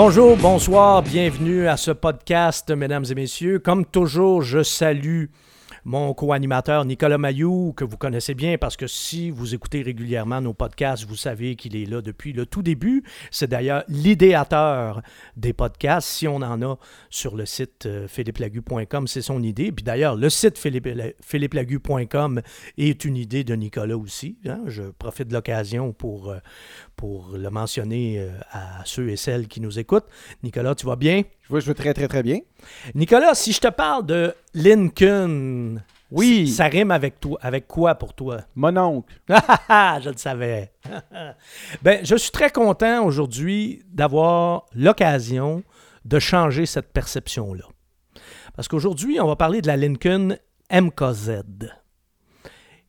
Bonjour, bonsoir, bienvenue à ce podcast, mesdames et messieurs. Comme toujours, je salue mon co-animateur Nicolas Mayou, que vous connaissez bien parce que si vous écoutez régulièrement nos podcasts, vous savez qu'il est là depuis le tout début. C'est d'ailleurs l'idéateur des podcasts. Si on en a sur le site euh, philippelagu.com, c'est son idée. Puis d'ailleurs, le site philippelagu.com est une idée de Nicolas aussi. hein. Je profite de l'occasion pour, euh, pour le mentionner euh, à ceux et celles qui nous écoutent. Nicolas, tu vas bien? Je vais, je vais très, très, très bien. Nicolas, si je te parle de Lincoln, Oui. ça rime avec toi, avec quoi pour toi? Mon oncle. Ah, je le savais. ben, je suis très content aujourd'hui d'avoir l'occasion de changer cette perception-là. Parce qu'aujourd'hui, on va parler de la Lincoln MKZ.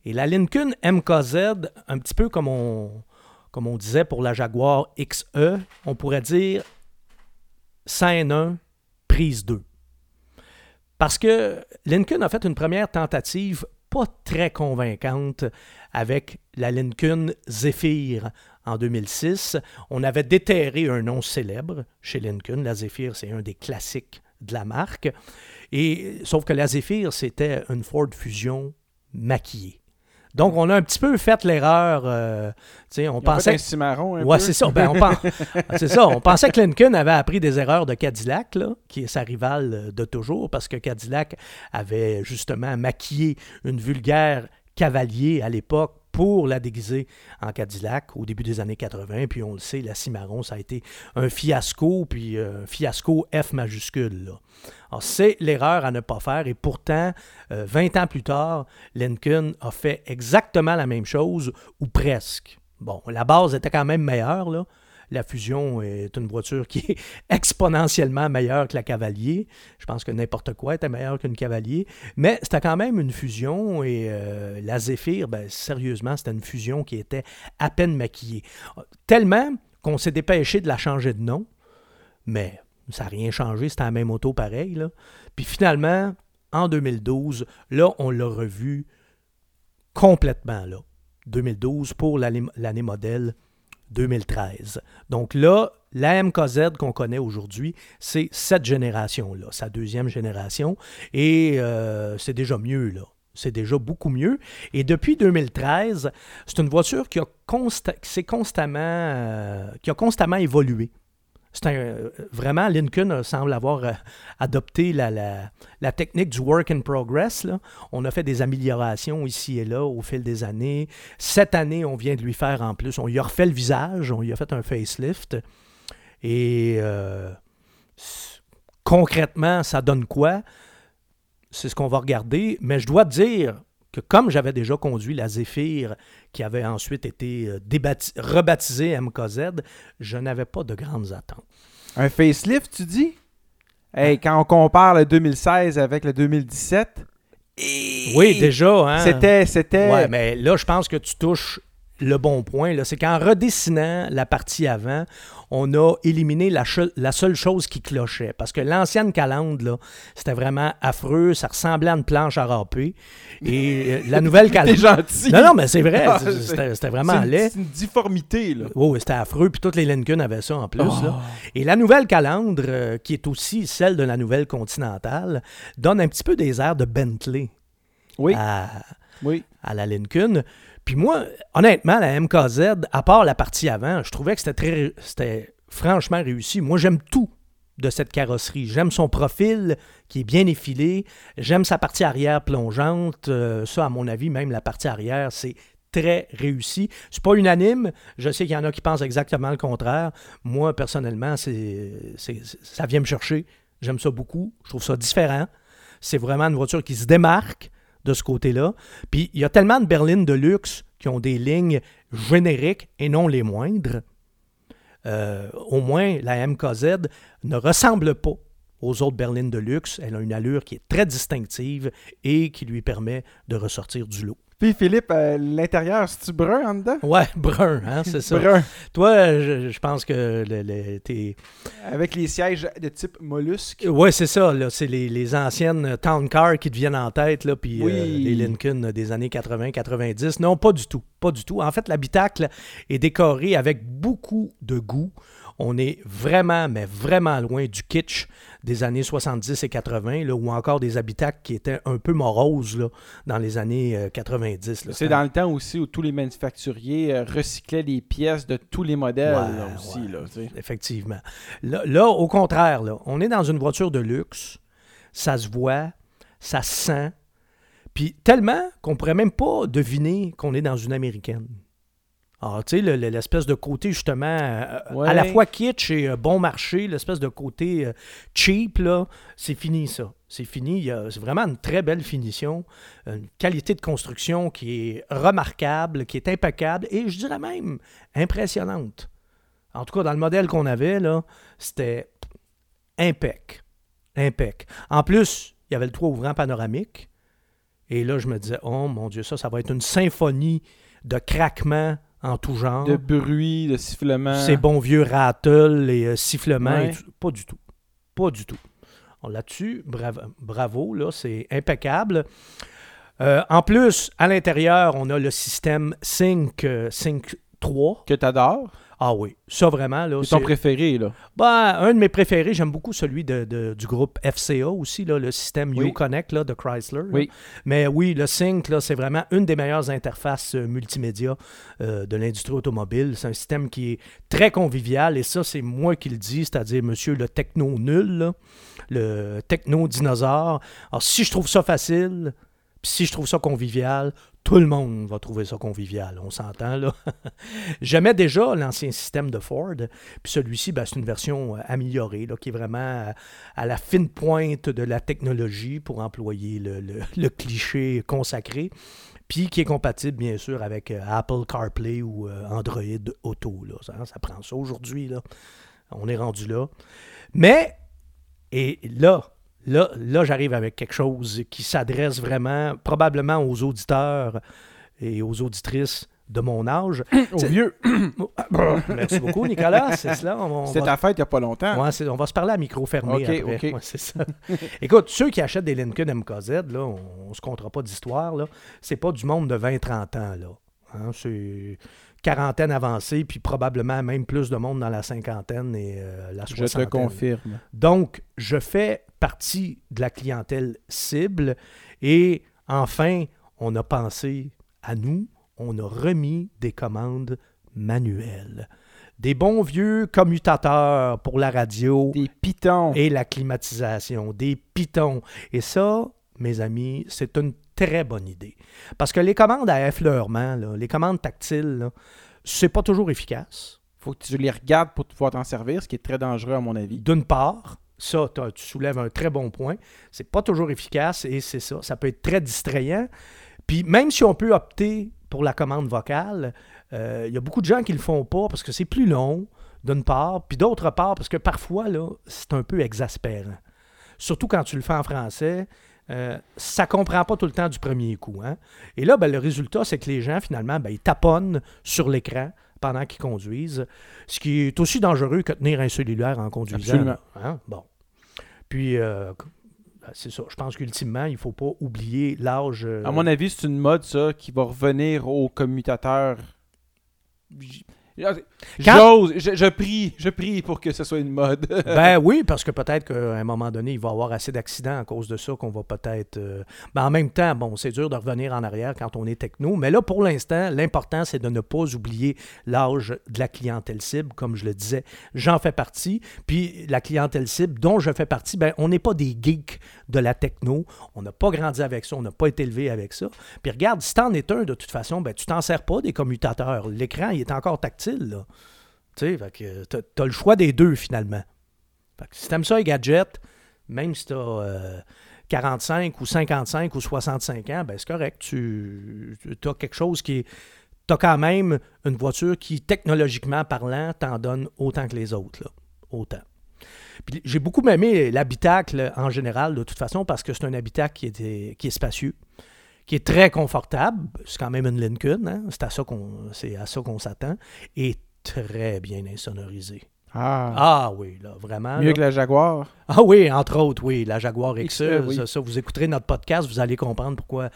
Et la Lincoln MKZ, un petit peu comme on, comme on disait pour la Jaguar XE, on pourrait dire scène 1, prise 2. Parce que Lincoln a fait une première tentative pas très convaincante avec la Lincoln Zephyr en 2006. On avait déterré un nom célèbre chez Lincoln. La Zephyr, c'est un des classiques de la marque. Et, sauf que la Zephyr, c'était une Ford Fusion maquillée. Donc, on a un petit peu fait l'erreur. euh, tu sais, on Ils ont pensait fait un cimarron un Ouais, peu. c'est ça. Ben, on c'est ça. On pensait que Lincoln avait appris des erreurs de Cadillac, là, qui est sa rivale euh, de toujours, parce que Cadillac avait justement maquillé une vulgaire cavalier à l'époque pour la déguiser en Cadillac au début des années 80. Puis on le sait, la Cimarron, ça a été un fiasco, puis euh, un fiasco F majuscule. Là. C'est l'erreur à ne pas faire. Et pourtant, euh, 20 ans plus tard, Lincoln a fait exactement la même chose, ou presque. Bon, la base était quand même meilleure, là. La Fusion est une voiture qui est exponentiellement meilleure que la Cavalier. Je pense que n'importe quoi était meilleur qu'une Cavalier. Mais c'était quand même une fusion et euh, la Zephyr, ben, sérieusement, c'était une fusion qui était à peine maquillée. Tellement qu'on s'est dépêché de la changer de nom. Mais ça n'a rien changé, c'était la même auto pareil. Puis finalement, en 2012, là, on l'a revu complètement là. 2012 pour l'année modèle 2013. Donc là, la MKZ qu'on connaît aujourd'hui, c'est cette génération-là, sa deuxième génération, et euh, c'est déjà mieux, là. C'est déjà beaucoup mieux. Et depuis 2013, c'est une voiture qui a, euh, qui a constamment évolué. Un, euh, vraiment, Lincoln euh, semble avoir euh, adopté la, technique du work in progress. On a fait des améliorations ici et là au fil des années. Cette année, on vient de lui faire en plus, on lui a refait le visage, on lui a fait un facelift. Et concrètement, ça donne quoi? C'est ce qu'on va regarder. Mais je dois te dire que comme j'avais déjà conduit la Zephyr, qui avait ensuite été euh, rebaptisée MKZ, je n'avais pas de grandes attentes. Un facelift, tu dis? Hey, quand on compare le 2016 avec le 2017, Oui, déjà. Hein? c'était... c'était... Ouais, mais là, je pense que tu touches le bon point. C'est qu'en redessinant la partie avant, on a éliminé la, seule chose qui clochait. Parce que l'ancienne calandre, là, c'était vraiment affreux. Ça ressemblait à une planche à râper. Et euh, la nouvelle calandre... gentil. Non, non, mais c'est vrai. Ah, C'était vraiment laid. c'est une difformité, là. Oh, c'était affreux. Puis toutes les Lincoln avaient ça en plus. Oh. là. Et la nouvelle calandre, euh, qui est aussi celle de la nouvelle continentale, donne un petit peu des airs de Bentley Oui, à, oui. à la Lincoln. Puis moi, honnêtement, la MKZ, à part la partie avant, je trouvais que c'était très, c'était franchement réussi. Moi, j'aime tout de cette carrosserie. J'aime son profil qui est bien effilé. J'aime sa partie arrière plongeante. Euh, ça, à mon avis, même la partie arrière, c'est très réussi. C'est pas unanime. Je sais qu'il y en a qui pensent exactement le contraire. Moi, personnellement, c'est, ça vient me chercher. J'aime ça beaucoup. Je trouve ça différent. C'est vraiment une voiture qui se démarque de ce côté-là. Puis il y a tellement de berlines de luxe qui ont des lignes génériques et non les moindres. Euh, au moins, la MKZ ne ressemble pas aux autres berlines de luxe. Elle a une allure qui est très distinctive et qui lui permet de ressortir du lot. Puis Philippe, euh, l'intérieur, c'est-tu brun en dedans? Ouais, brun, hein, c'est ça. Brun. Toi, je, je pense que le- le- t'es... Avec les sièges de type mollusque. Ouais, c'est ça. Là, c'est les, les anciennes Town Car qui te viennent en tête, là, puis Oui. euh, les Lincoln des années 80-90. Non, pas du tout. Pas du tout. En fait, l'habitacle est décoré avec beaucoup de goût. On est vraiment, mais vraiment loin du kitsch des années 70 et 80, là, ou encore des habitacles qui étaient un peu moroses là, dans les années euh, 90. là. C'est dans le temps aussi où tous les manufacturiers euh, recyclaient les pièces de tous les modèles Ouais, là, aussi. ouais. Là, tu sais. Effectivement. Là, au contraire, on est dans une voiture de luxe. Ça se voit, ça se sent. Puis tellement qu'on pourrait même pas deviner qu'on est dans une américaine. Alors, tu sais, le- le- l'espèce de côté, justement, euh, Ouais. à la fois kitsch et euh, bon marché, l'espèce de côté euh, cheap, là, c'est fini, ça. C'est fini. C'est vraiment une très belle finition, une qualité de construction qui est remarquable, qui est impeccable et, je dirais même, impressionnante. En tout cas, dans le modèle qu'on avait, là, c'était impec. Impec. En plus, il y avait le toit ouvrant panoramique. Et là, je me disais, oh mon Dieu, ça, ça va être une symphonie de craquements en tout genre. De bruit, de sifflement. Ces bons vieux rattle et euh, sifflements. et Ouais. tout. Pas du tout. Pas du tout. Là-dessus, bravo, bravo là, c'est impeccable. Euh, en plus, à l'intérieur, on a le système Sync, euh, Sync 3. Que t'adores. Ah oui, ça vraiment, là. C'est ton préféré, là? Ben, un de mes préférés, j'aime beaucoup celui de, de- du groupe FCA aussi, là, le système Oui. Uconnect là, de Chrysler. là. Mais oui, le Sync, là, c'est vraiment une des meilleures interfaces euh, multimédia euh, de l'industrie automobile. C'est un système qui est très convivial et ça, c'est moi qui le dis, c'est-à-dire monsieur le techno nul, là, le techno dinosaure. Alors, si je trouve ça facile, puis si je trouve ça convivial, tout le monde va trouver ça convivial, on s'entend là. J'aimais déjà l'ancien système de Ford, puis celui-ci, ben, c'est une version euh, améliorée, là, qui est vraiment à, à la fine pointe de la technologie, pour employer le, le- cliché consacré, puis qui est compatible, bien sûr, avec euh, Apple CarPlay ou euh, Android Auto. Là. Ça, ça prend ça aujourd'hui. On est rendu là. Mais, et là, là, là j'arrive avec quelque chose qui s'adresse vraiment, probablement aux auditeurs et aux auditrices de mon âge. Au vieux. Merci beaucoup, Nicolas. C'est cela. C'était va- ta fête il n'y a pas longtemps. Ouais, on va se parler à micro fermé Ok, après. ok. Ouais, c'est ça. Écoute, ceux qui achètent des Lincoln MKZ, là, on, on se comptera pas d'histoire. là. C'est pas du monde de 20-30 ans. Là. Hein, c'est quarantaine avancée, puis probablement même plus de monde dans la cinquantaine et euh, la Je soixantaine. te confirme. Donc, je fais partie de la clientèle cible et enfin, on a pensé à nous, on a remis des commandes manuelles. Des bons vieux commutateurs pour la radio Des pitons. et la climatisation, des pitons. Et ça, mes amis, c'est une très bonne idée. Parce que les commandes à effleurement, là, les commandes tactiles, c'est pas toujours efficace. faut que tu les regardes pour pouvoir t'en servir, ce qui est très dangereux à mon avis. D'une part, ça, tu soulèves un très bon point. C'est pas toujours efficace et c'est ça. Ça peut être très distrayant. Puis même si on peut opter pour la commande vocale, euh, il y a beaucoup de gens qui le font pas parce que c'est plus long, d'une part, puis d'autre part, parce que parfois, là, c'est un peu exaspérant. Surtout quand tu le fais en français. Euh, ça comprend pas tout le temps du premier coup. hein. Et là, ben, le résultat, c'est que les gens, finalement, ben, ils taponnent sur l'écran pendant qu'ils conduisent, ce qui est aussi dangereux que tenir un cellulaire en conduisant. Absolument. hein. Bon. Puis, euh, ben, c'est ça. Je pense qu'ultimement, il ne faut pas oublier l'âge. euh, À mon avis, c'est une mode, ça, qui va revenir aux commutateurs. J'ose, je, je prie, je prie pour que ce soit une mode. Ben oui, parce que peut-être qu'à un moment donné, il va y avoir assez d'accidents à cause de ça qu'on va peut-être. euh, Ben en même temps, bon, c'est dur de revenir en arrière quand on est techno, mais là, pour l'instant, l'important, c'est de ne pas oublier l'âge de la clientèle cible. Comme je le disais, j'en fais partie. Puis la clientèle cible dont je fais partie, ben on n'est pas des geeks de la techno. On n'a pas grandi avec ça, on n'a pas été élevé avec ça. Puis regarde, si t'en es un, de toute façon, ben tu t'en sers pas des commutateurs. L'écran, il est encore tactile, Tu sais, t'as, le choix des deux, finalement. Fait que si t'aimes ça, les gadgets, même si t'as euh, 45 ou 55 ou 65 ans, ben c'est correct. Tu as quelque chose qui est... T'as quand même une voiture qui, technologiquement parlant, t'en donne autant que les autres. Autant. J'ai beaucoup aimé l'habitacle en général, de toute façon, parce que c'est un habitacle qui est, qui est spacieux, qui est très confortable. C'est quand même une Lincoln, hein? c'est à ça qu'on s'attend, et très bien insonorisé. Ah, Ah oui, là, vraiment. mieux là. que la Jaguar. Ah oui, entre autres, oui, la Jaguar XE. XE, oui. ça, ça, vous écouterez notre podcast, vous allez comprendre pourquoi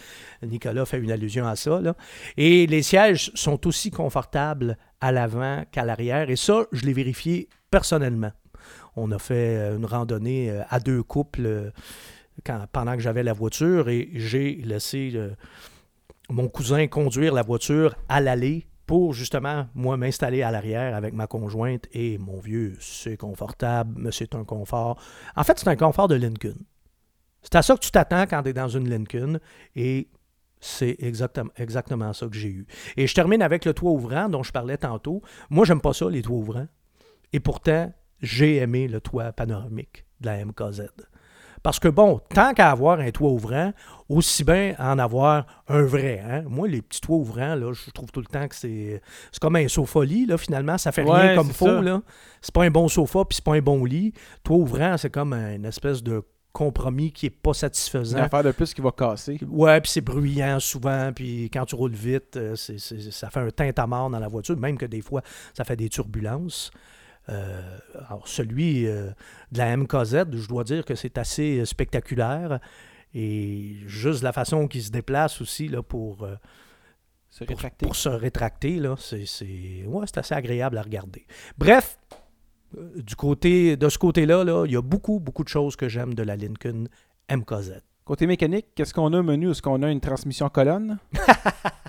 Nicolas fait une allusion à ça. là. Et les sièges sont aussi confortables à l'avant qu'à l'arrière. Et ça, je l'ai vérifié personnellement. On a fait euh, une randonnée euh, à deux couples euh, quand- pendant que j'avais la voiture et j'ai laissé euh, mon cousin conduire la voiture à l'allée pour justement, moi, m'installer à l'arrière avec ma conjointe et mon vieux, c'est confortable, mais c'est un confort. En fait, c'est un confort de Lincoln. C'est à ça que tu t'attends quand tu es dans une Lincoln et c'est exactement, exactement ça que j'ai eu. Et je termine avec le toit ouvrant dont je parlais tantôt. Moi, j'aime pas ça, les toits ouvrants. Et pourtant, j'ai aimé le toit panoramique de la MKZ. Parce que bon, tant qu'à avoir un toit ouvrant, aussi bien en avoir un vrai. hein. Moi, les petits toits ouvrants, là, je trouve tout le temps que c'est c'est comme un sofa lit, là, finalement. Ça fait rien comme faux. C'est pas un bon sofa, puis c'est pas un bon lit. Toit ouvrant, c'est comme une espèce de compromis qui est pas Une satisfaisant. affaire de plus qui va casser. Ouais, puis c'est bruyant souvent, puis quand tu roules vite, euh, ça fait un tintamarre dans la voiture, même que des fois, ça fait des turbulences. Euh, alors, celui euh, de la MKZ, je dois dire que c'est assez euh, spectaculaire. Et juste la façon qu'il se déplace aussi là, pour, euh, Se pour, rétracter. pour se rétracter, là, c'est, c'est, ouais, c'est assez agréable à regarder. Bref, du côté, de ce côté-là, là, il y a beaucoup, beaucoup de choses que j'aime de la Lincoln MKZ. Côté mécanique, qu'est-ce qu'on a au menu? Est-ce qu'on a une transmission colonne?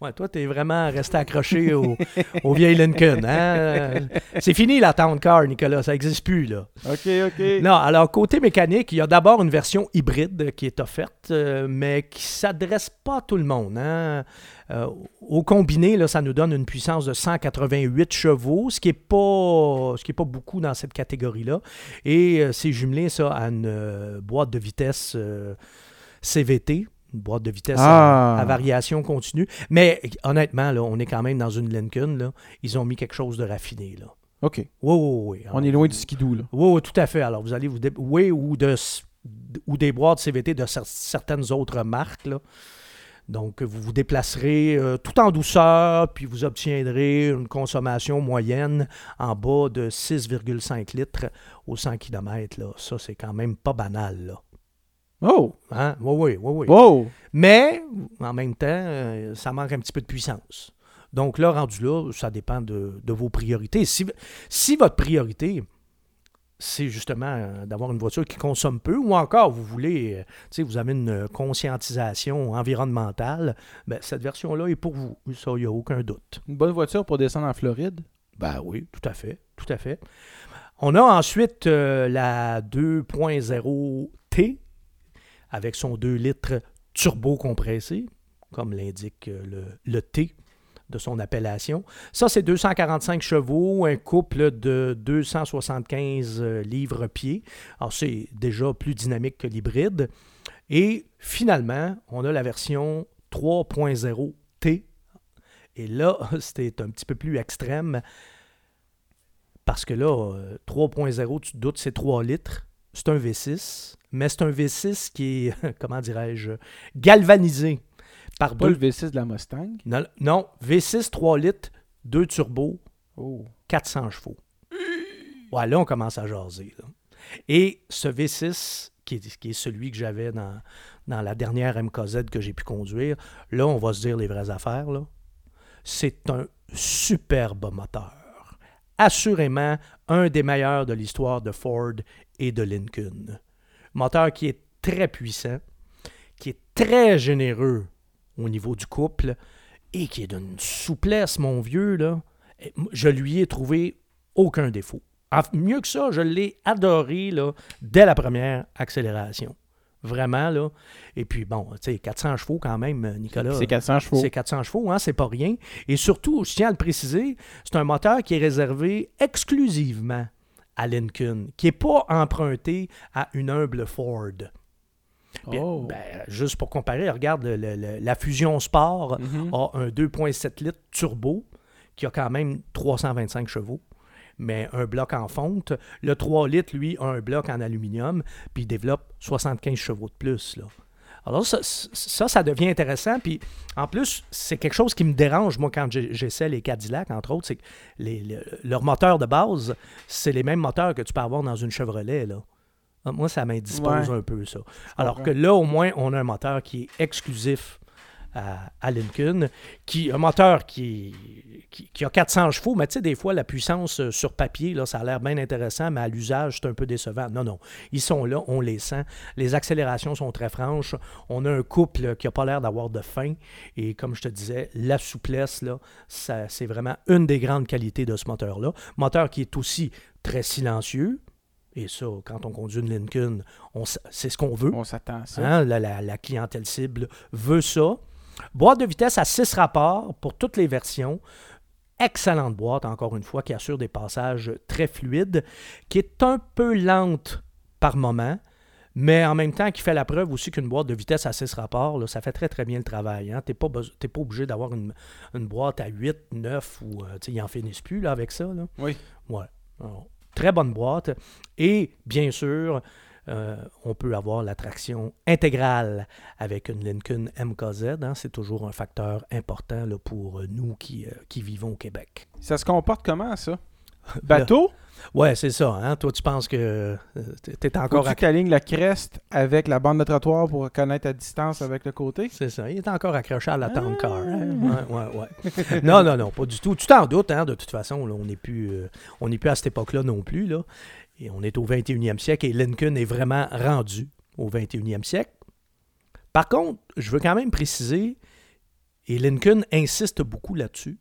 Ouais, toi, t'es vraiment resté accroché au, au vieil Lincoln. Hein? C'est fini la Town Car, Nicolas. Ça n'existe plus, là. OK, OK. Non, alors, côté mécanique, il y a d'abord une version hybride qui est offerte, euh, mais qui s'adresse pas à tout le monde. hein? Euh, au combiné, là, ça nous donne une puissance de 188 chevaux, ce qui n'est pas, ce qui est pas beaucoup dans cette catégorie-là. Et euh, c'est jumelé, ça, à une boîte de vitesse CVT, une boîte de vitesse Ah. à, à variation continue. Mais honnêtement, là, on est quand même dans une Lincoln. Là. Ils ont mis quelque chose de raffiné. Là. OK. Oui, oui, oui. On est loin du skidoo, là. Oui, oui, tout à fait. Alors, vous allez vous... dé- Oui, ou, de, ou des boîtes CVT de cer- certaines autres marques. Là. Donc, vous vous déplacerez euh, tout en douceur, puis vous obtiendrez une consommation moyenne en bas de 6,5 litres au 100 km. Là. Ça, c'est quand même pas banal. Là. Oh! Hein? Oui, oui, oui, oui. Wow! Mais, en même temps, euh, ça manque un petit peu de puissance. Donc là, rendu là, ça dépend de, de vos priorités. Si, si votre priorité, c'est justement euh, d'avoir une voiture qui consomme peu, ou encore vous voulez, euh, tu sais, vous avez une conscientisation environnementale, ben, cette version-là est pour vous. Ça, il n'y a aucun doute. Une bonne voiture pour descendre en Floride? Ben oui, tout à fait, tout à fait. On a ensuite euh, la 2.0T avec son 2 litres turbo compressé, comme l'indique euh, le, T de son appellation. Ça, c'est 245 chevaux, un couple de 275 euh, livres-pieds. Alors, c'est déjà plus dynamique que l'hybride. Et finalement, on a la version 3.0T. Et là, c'était un petit peu plus extrême parce que là, euh, 3.0, tu te doutes, c'est 3 litres. C'est un V6, mais c'est un V6 qui est, comment dirais-je, galvanisé par Pas le deux. V6 de la Mustang? Non, non, V6, 3 litres, 2 turbos, Oh. 400 chevaux. Ouais, là, on commence à jaser. là. Et ce V6, qui est, qui est celui que j'avais dans, dans la dernière MKZ que j'ai pu conduire, là, on va se dire les vraies affaires. là. C'est un superbe moteur. Assurément, un des meilleurs de l'histoire de Ford et de Lincoln. Moteur qui est très puissant, qui est très généreux au niveau du couple et qui est d'une souplesse, mon vieux, là. Je lui ai trouvé aucun défaut. En- mieux que ça, je l'ai adoré là, dès la première accélération. Vraiment, là. Et puis, bon, tu sais, 400 chevaux quand même, Nicolas. C'est 400 chevaux. C'est 400 chevaux, hein, c'est pas rien. Et surtout, je tiens à le préciser, c'est un moteur qui est réservé exclusivement à Lincoln, qui n'est pas emprunté à une humble Ford. Oh. ben, juste pour comparer, regarde le- le- le- la Fusion Sport Mhm. a un 2.7 litres turbo qui a quand même 325 chevaux, mais un bloc en fonte. Le 3 litres, lui, a un bloc en aluminium, puis il développe 75 chevaux de plus. Là. Alors ça, ça, ça devient intéressant. Puis en plus, c'est quelque chose qui me dérange, moi, quand j'essaie les Cadillac, entre autres, c'est que les, le- leur moteur de base, c'est les mêmes moteurs que tu peux avoir dans une Chevrolet. Là. Moi, ça m'indispose Ouais. un peu, ça. Alors que là, au moins, on a un moteur qui est exclusif à, à Lincoln, qui un moteur qui, qui, qui a 400 chevaux, mais tu sais, des fois, la puissance euh, sur papier, là, ça a l'air bien intéressant, mais à l'usage, c'est un peu décevant. Non, non, ils sont là, on les sent. Les accélérations sont très franches. On a un couple qui n'a pas l'air d'avoir de fin. Et comme je te disais, la souplesse, là, ça, c'est vraiment une des grandes qualités de ce moteur-là. Moteur qui est aussi très silencieux. Et ça, quand on conduit une Lincoln, c'est ce qu'on veut. On s'attend à ça. Hein, la, la- la clientèle cible veut ça. Boîte de vitesse à 6 rapports pour toutes les versions. Excellente boîte, encore une fois, qui assure des passages très fluides, qui est un peu lente par moment, mais en même temps qui fait la preuve aussi qu'une boîte de vitesse à 6 rapports, là, ça fait très très bien le travail. Hein. Tu n'es pas, obligé d'avoir une, une boîte à 8, 9 ou euh, ils en finissent plus là, avec ça. Là. Oui. Ouais. Alors, très bonne boîte. Et bien sûr, euh, on peut avoir la traction intégrale avec une Lincoln MKZ. hein. C'est toujours un facteur important là, pour euh, nous qui, euh, qui vivons au Québec. Ça se comporte comment, ça? Bateau? Ouais, c'est ça. Hein? Toi, tu penses que t'es- encore Faut-tu à... que t'alignes la creste avec la bande de trottoir pour connaître la distance avec le côté? C'est ça. Il est encore accroché à la town car. hein. Ah. Ouais, ouais, ouais. non, non, non, pas du tout. Tu t'en doutes, hein, de toute façon. là, on n'est plus, euh, on plus à cette époque-là non plus. Là. On est au 21e siècle et Lincoln est vraiment rendu au 21e siècle. Par contre, je veux quand même préciser, et Lincoln insiste beaucoup là-dessus,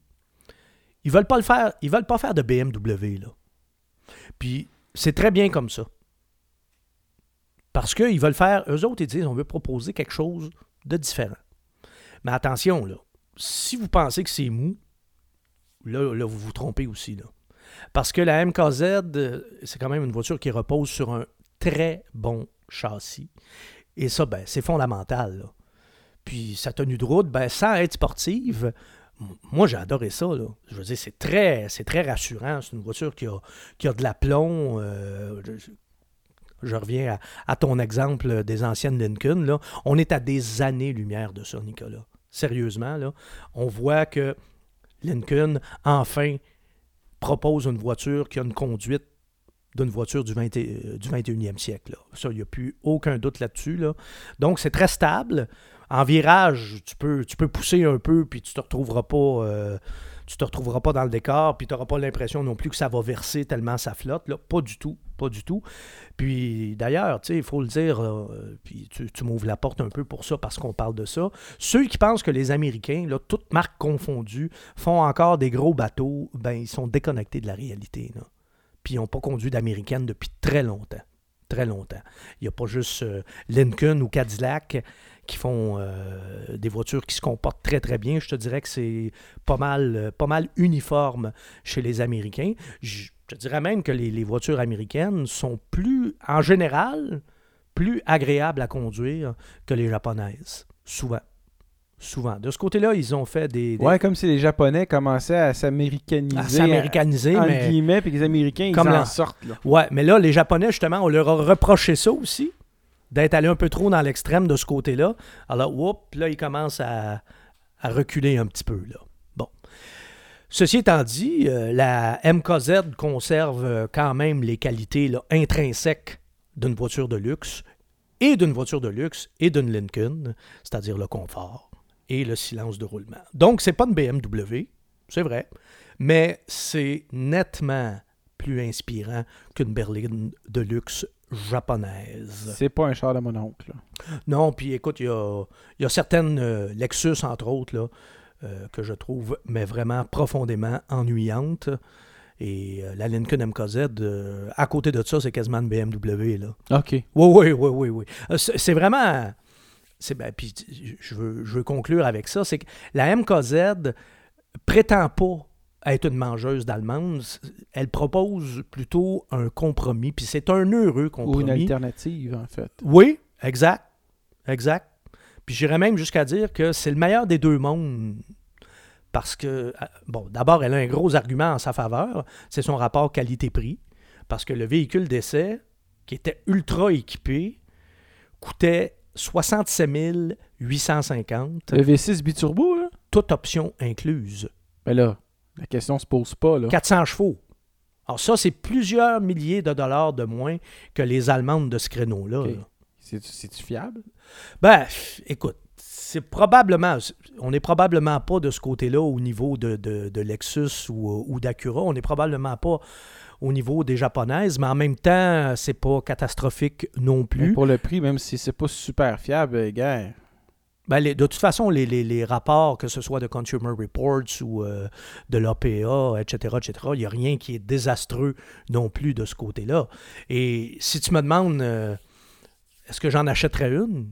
ils veulent pas le faire, ils veulent pas faire de BMW, là. Puis c'est très bien comme ça. Parce qu'ils veulent faire, eux autres, ils disent, on veut proposer quelque chose de différent. Mais attention, là, si vous pensez que c'est mou, là, là, vous vous trompez aussi. Là. Parce que la MKZ, euh, c'est quand même une voiture qui repose sur un très bon châssis. Et ça, ben, c'est fondamental. Puis sa tenue de route, ben, sans être sportive, moi j'ai adoré ça. Là. Je veux dire, c'est très, c'est très rassurant. C'est une voiture qui a, qui a de l'aplomb. euh, je, reviens à, à ton exemple des anciennes Lincoln. Là. On est à des années-lumière de ça, Nicolas. Sérieusement, là. On voit que Lincoln, enfin, propose une voiture qui a une conduite d'une voiture du, 20 et- euh, du 21e siècle. Ça, il n'y a plus aucun doute là-dessus. là. Donc, c'est très stable. En virage, tu peux, tu peux pousser un peu, puis tu te retrouveras pas, euh, tu te retrouveras pas dans le décor, puis tu n'auras pas l'impression non plus que ça va verser tellement ça flotte. Là. Pas du tout, pas du tout. Puis d'ailleurs, il faut le dire, euh, puis tu, m'ouvres la porte un peu pour ça, parce qu'on parle de ça. Ceux qui pensent que les Américains, là, toutes marques confondues, font encore des gros bateaux, ben ils sont déconnectés de la réalité. Puis ils n'ont pas conduit d'américaine depuis très longtemps. Très longtemps. Il n'y a pas juste euh, Lincoln ou Cadillac qui font euh, des voitures qui se comportent très très bien. Je te dirais que c'est pas mal, euh, pas mal uniforme chez les Américains. Je te dirais même que les voitures américaines sont plus, en général, plus agréables à conduire que les japonaises. Souvent. Souvent. De ce côté-là, ils ont fait des. des- Ouais, comme si les Japonais commençaient à s'américaniser. à s'américaniser, entre mais. guillemets, puis les Américains, ils en sortent. Là. Ouais, mais là, les Japonais, justement, on leur a reproché ça aussi, d'être allé un peu trop dans l'extrême de ce côté-là. Alors, whoop, là, ils commencent à, à reculer un petit peu, là. Bon. Ceci étant dit, euh, la MKZ conserve euh, quand même les qualités là, intrinsèques d'une voiture de luxe, et d'une voiture de luxe, et d'une Lincoln, c'est-à-dire le confort et le silence de roulement. Donc, c'est pas une BMW, c'est vrai, mais c'est nettement plus inspirant qu'une berline de luxe japonaise. C'est pas un char de mon oncle. là. Non, puis écoute, il y a, y a certaines euh, Lexus, entre autres, là, euh, que je trouve mais vraiment profondément ennuyantes. Et euh, la Lincoln MKZ, à côté de ça, c'est quasiment une BMW. Là. OK. Oui, oui, oui, oui, oui. C'est vraiment. C'est- ben, puis je veux, je veux conclure avec ça, c'est que la MKZ prétend pas être une mangeuse d'allemande. Elle propose plutôt un compromis, puis c'est un heureux Ou compromis. une alternative, en fait. Oui, exact. Exact. Puis j'irais même jusqu'à dire que c'est le meilleur des deux mondes. Parce que, euh, bon, d'abord, elle a un gros argument en sa faveur, c'est son rapport qualité-prix. Parce que le véhicule d'essai, qui était ultra équipé, coûtait 67 850, Le V6 biturbo, là? toute option incluse. Ben là, la question se pose pas, là. 400 chevaux. Alors ça, c'est plusieurs milliers de dollars de moins que les Allemandes de ce créneau-là. Ok. là. C'est- C'est-tu fiable? Ben, écoute, c'est probablement, on n'est probablement pas de ce côté-là au niveau de, de, de Lexus ou, ou d'Acura. On n'est probablement pas au niveau des japonaises, mais en même temps, c'est pas catastrophique non Mais plus. pour le prix, même si c'est pas super fiable, gars. Ben, les- de toute façon, les, les- les rapports, que ce soit de Consumer Reports ou euh, de l'APA, etc., etc., il n'y a rien qui est désastreux non plus de ce côté-là. Et si tu me demandes, euh, est-ce que j'en achèterais une?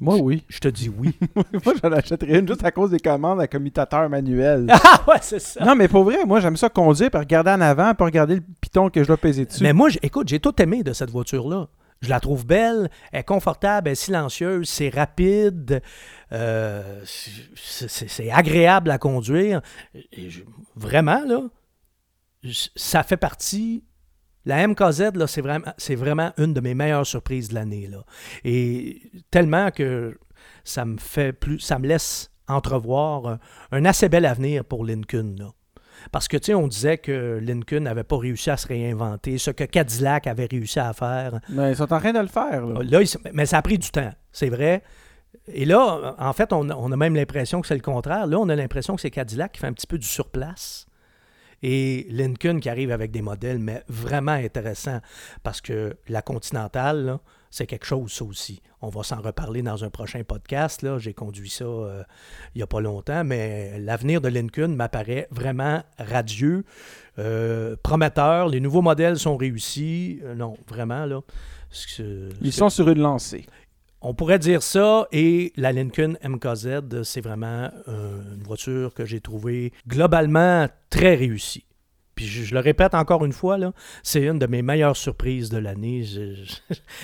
Moi, oui. Je te dis oui. moi, j'en achèterais une juste à cause des commandes à commutateur manuel. ah ouais, c'est ça. non, mais pour vrai, moi, j'aime ça conduire, puis regarder en avant, puis regarder le piton que je dois peser dessus. Mais moi, écoute, j'ai tout aimé de cette voiture-là. Je la trouve belle, elle est confortable, elle est silencieuse, c'est rapide, euh, c'est agréable à conduire. Et je- vraiment, là, ça fait partie. La MKZ, là, c'est vraiment, c'est vraiment une de mes meilleures surprises de l'année. là. Et tellement que ça me fait plus. ça me laisse entrevoir un, un assez bel avenir pour Lincoln. Là. Parce que, tu sais, on disait que Lincoln n'avait pas réussi à se réinventer, ce que Cadillac avait réussi à faire. Mais ils sont en train de le faire. Là. Mais ça a pris du temps, c'est vrai. Et là, en fait, on, a- on a même l'impression que c'est le contraire. Là, on a l'impression que c'est Cadillac qui fait un petit peu du surplace. Et Lincoln qui arrive avec des modèles, mais vraiment intéressants. Parce que la Continentale, c'est quelque chose, ça aussi. On va s'en reparler dans un prochain podcast. J'ai conduit ça euh, il n'y a pas longtemps, mais l'avenir de Lincoln m'apparaît vraiment radieux, euh, prometteur. Les nouveaux modèles sont réussis. Euh, non, vraiment, là. Ils sont sur une lancée. On pourrait dire ça, et la Lincoln MKZ, c'est vraiment euh, une voiture que j'ai trouvée globalement très réussie. Puis je, je le répète encore une fois, là, c'est une de mes meilleures surprises de l'année. Je, je,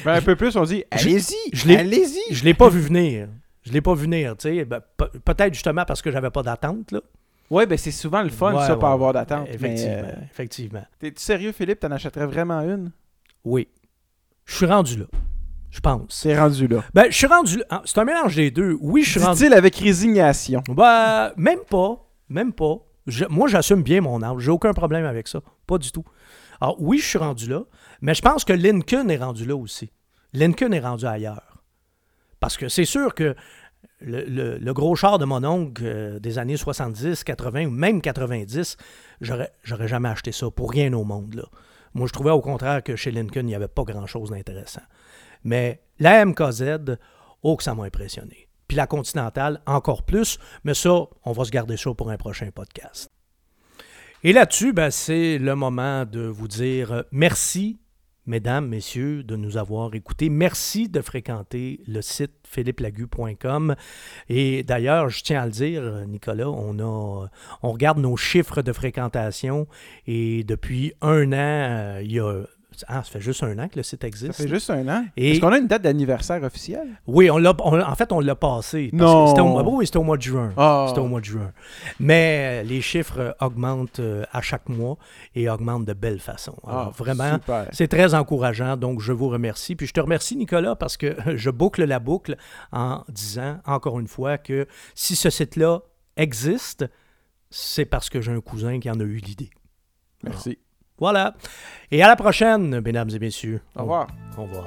Ben, un peu plus, on dit allez-y, je l'ai- allez-y. je l'ai pas vu venir. Je l'ai pas vu venir, tu sais. Ben, pe- Peut-être justement parce que j'avais pas d'attente, là. Ouais, ben c'est souvent le fun, Ouais, ça, ouais, pas avoir d'attente. mais, Effectivement, euh, effectivement. T'es sérieux, Philippe, t'en achèterais vraiment une? Oui. Je suis rendu là, je pense. C'est rendu là. Ben, je suis rendu là. Ah, C'est un mélange des deux. Oui, je suis rendu Dit-il avec résignation. Ben, même pas. Même pas. Je- moi, j'assume bien mon âge. J'ai aucun problème avec ça. Pas du tout. Alors, oui, je suis rendu là, mais je pense que Lincoln est rendu là aussi. Lincoln est rendu ailleurs. Parce que c'est sûr que le, le- le gros char de mon oncle euh, des années 70, 80 ou même 90, j'aurais j'aurais jamais acheté ça pour rien au monde. Là. Moi, je trouvais au contraire que chez Lincoln, il n'y avait pas grand-chose d'intéressant. Mais la MKZ, oh que ça m'a impressionné. Puis la Continentale, encore plus. Mais ça, on va se garder ça pour un prochain podcast. Et là-dessus, ben, c'est le moment de vous dire euh, merci, mesdames, messieurs, de nous avoir écoutés. Merci de fréquenter le site philippelagu.com. Et d'ailleurs, je tiens à le dire, Nicolas, on, a, on regarde nos chiffres de fréquentation et depuis un an, euh, il y a... Ah, ça fait juste un an que le site Ça existe. fait juste un an. Et- Est-ce qu'on a une date d'anniversaire officielle? Oui, on l'a, en fait, on l'a passé. parce Non. C'était au, oui, c'était au mois de juin. Ah. C'était au mois de juin. Mais euh, les chiffres augmentent euh, à chaque mois et augmentent de belle façon. Alors, Ah, vraiment, super. c'est très encourageant. Donc, je vous remercie. Puis, je te remercie, Nicolas, parce que je boucle la boucle en disant, encore une fois, que si ce site-là existe, c'est parce que j'ai un cousin qui en a eu l'idée. Merci. Voilà. Et à la prochaine, mesdames et messieurs. Au revoir. Au revoir.